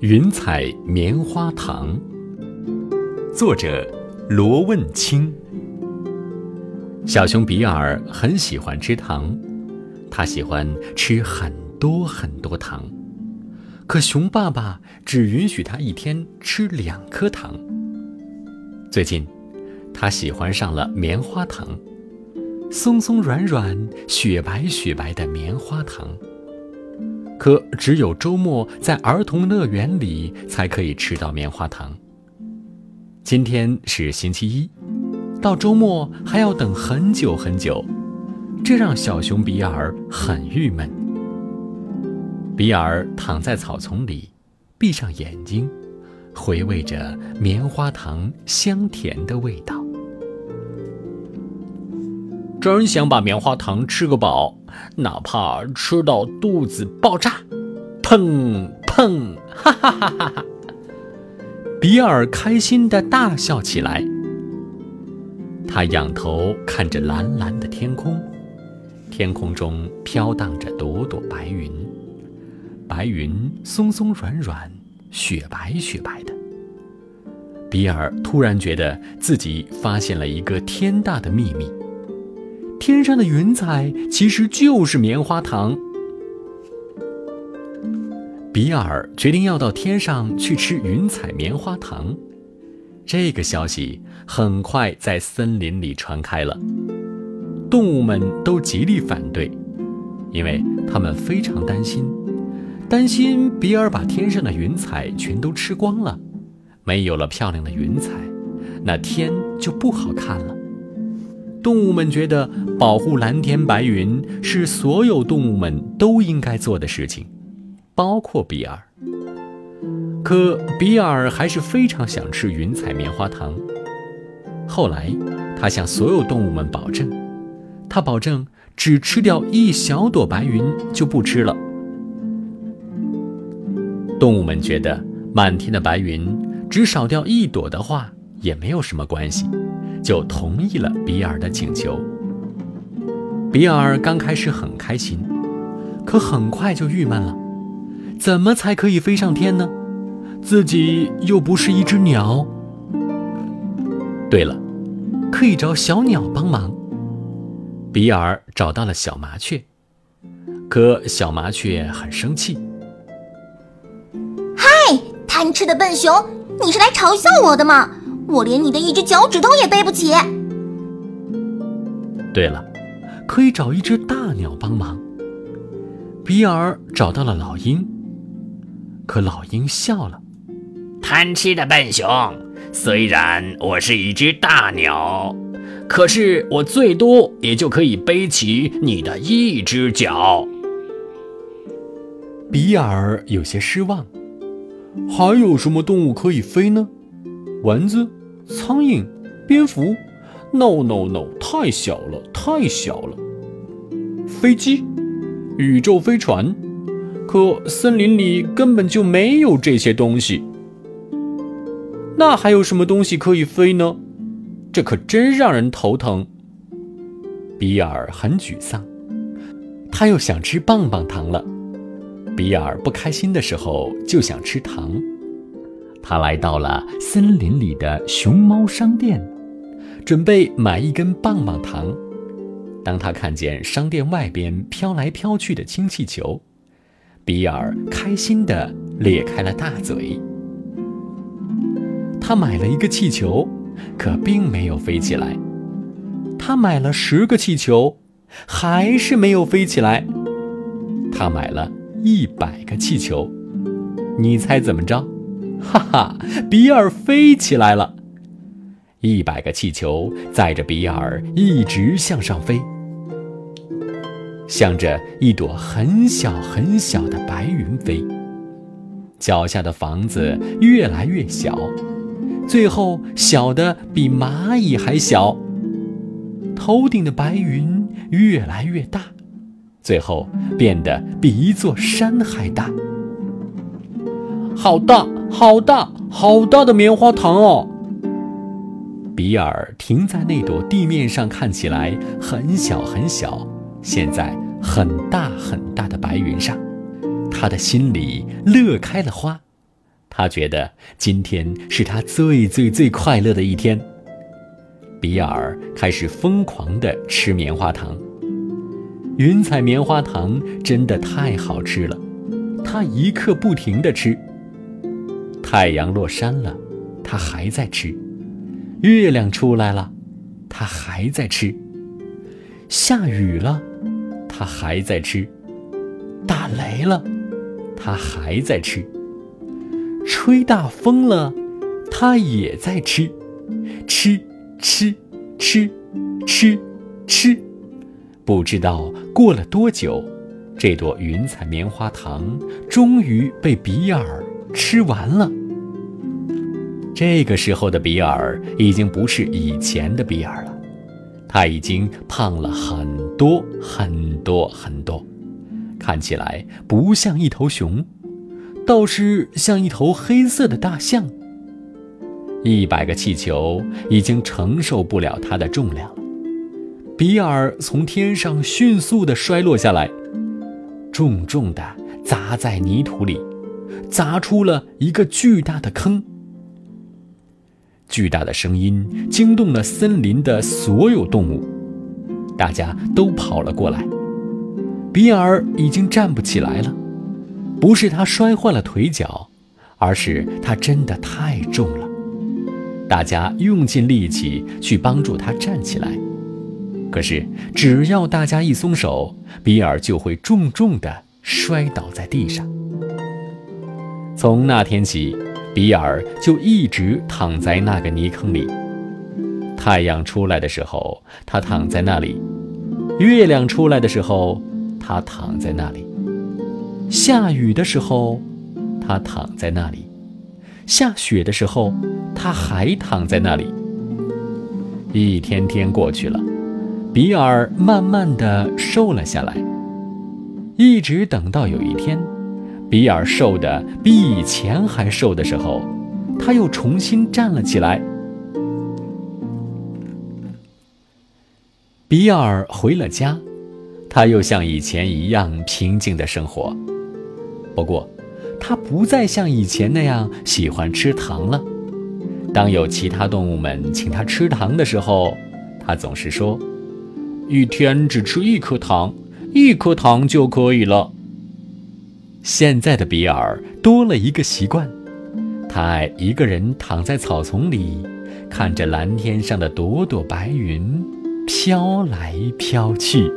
云彩棉花糖，作者罗问清。小熊比尔很喜欢吃糖，他喜欢吃很多很多糖，可熊爸爸只允许他一天吃两颗糖。最近，他喜欢上了棉花糖，松松软软、雪白雪白的棉花糖。可只有周末在儿童乐园里才可以吃到棉花糖。今天是星期一，到周末还要等很久很久，这让小熊比尔很郁闷。比尔躺在草丛里，闭上眼睛，回味着棉花糖香甜的味道。真想把棉花糖吃个饱，哪怕吃到肚子爆炸！砰砰，哈哈哈哈哈！比尔开心的大笑起来。他仰头看着蓝蓝的天空，天空中飘荡着朵朵白云，白云松松软软，雪白雪白的。比尔突然觉得自己发现了一个天大的秘密。天上的云彩其实就是棉花糖。比尔决定要到天上去吃云彩棉花糖，这个消息很快在森林里传开了。动物们都极力反对，因为他们非常担心，担心比尔把天上的云彩全都吃光了，没有了漂亮的云彩，那天就不好看了。动物们觉得保护蓝天白云是所有动物们都应该做的事情，包括比尔。可比尔还是非常想吃云彩棉花糖。后来，他向所有动物们保证，他保证只吃掉一小朵白云就不吃了。动物们觉得满天的白云只少掉一朵的话也没有什么关系。就同意了比尔的请求。比尔刚开始很开心，可很快就郁闷了：怎么才可以飞上天呢？自己又不是一只鸟。对了，可以找小鸟帮忙。比尔找到了小麻雀，可小麻雀很生气：“嗨，贪吃的笨熊，你是来嘲笑我的吗？”我连你的一只脚趾头也背不起。对了，可以找一只大鸟帮忙。比尔找到了老鹰，可老鹰笑了：“贪吃的笨熊，虽然我是一只大鸟，可是我最多也就可以背起你的一只脚。”比尔有些失望。还有什么动物可以飞呢？蚊子、苍蝇、蝙蝠，no no no，太小了，太小了。飞机、宇宙飞船，可森林里根本就没有这些东西。那还有什么东西可以飞呢？这可真让人头疼。比尔很沮丧，他又想吃棒棒糖了。比尔不开心的时候就想吃糖。他来到了森林里的熊猫商店，准备买一根棒棒糖。当他看见商店外边飘来飘去的氢气球，比尔开心地咧开了大嘴。他买了一个气球，可并没有飞起来。他买了十个气球，还是没有飞起来。他买了一百个气球，你猜怎么着？哈哈，比尔飞起来了！一百个气球载着比尔一直向上飞，向着一朵很小很小的白云飞。脚下的房子越来越小，最后小的比蚂蚁还小。头顶的白云越来越大，最后变得比一座山还大。好大！好大好大的棉花糖哦！比尔停在那朵地面上看起来很小很小，现在很大很大的白云上，他的心里乐开了花。他觉得今天是他最最最快乐的一天。比尔开始疯狂地吃棉花糖。云彩棉花糖真的太好吃了，他一刻不停地吃。太阳落山了，他还在吃；月亮出来了，他还在吃；下雨了，他还在吃；打雷了，他还在吃；吹大风了，他也在吃，吃。吃，吃，吃，吃，不知道过了多久，这朵云彩棉花糖终于被比尔吃完了。这个时候的比尔已经不是以前的比尔了，他已经胖了很多很多很多，看起来不像一头熊，倒是像一头黑色的大象。一百个气球已经承受不了它的重量了，比尔从天上迅速地摔落下来，重重地砸在泥土里，砸出了一个巨大的坑。巨大的声音惊动了森林的所有动物，大家都跑了过来。比尔已经站不起来了，不是他摔坏了腿脚，而是他真的太重了。大家用尽力气去帮助他站起来，可是只要大家一松手，比尔就会重重地摔倒在地上。从那天起，比尔就一直躺在那个泥坑里。太阳出来的时候，他躺在那里；月亮出来的时候，他躺在那里；下雨的时候，他躺在那里；下雪的时候。他还躺在那里。一天天过去了，比尔慢慢的瘦了下来。一直等到有一天，比尔瘦的比以前还瘦的时候，他又重新站了起来。比尔回了家，他又像以前一样平静的生活。不过，他不再像以前那样喜欢吃糖了。当有其他动物们请他吃糖的时候，他总是说：“一天只吃一颗糖，一颗糖就可以了。”现在的比尔多了一个习惯，他爱一个人躺在草丛里，看着蓝天上的朵朵白云飘来飘去。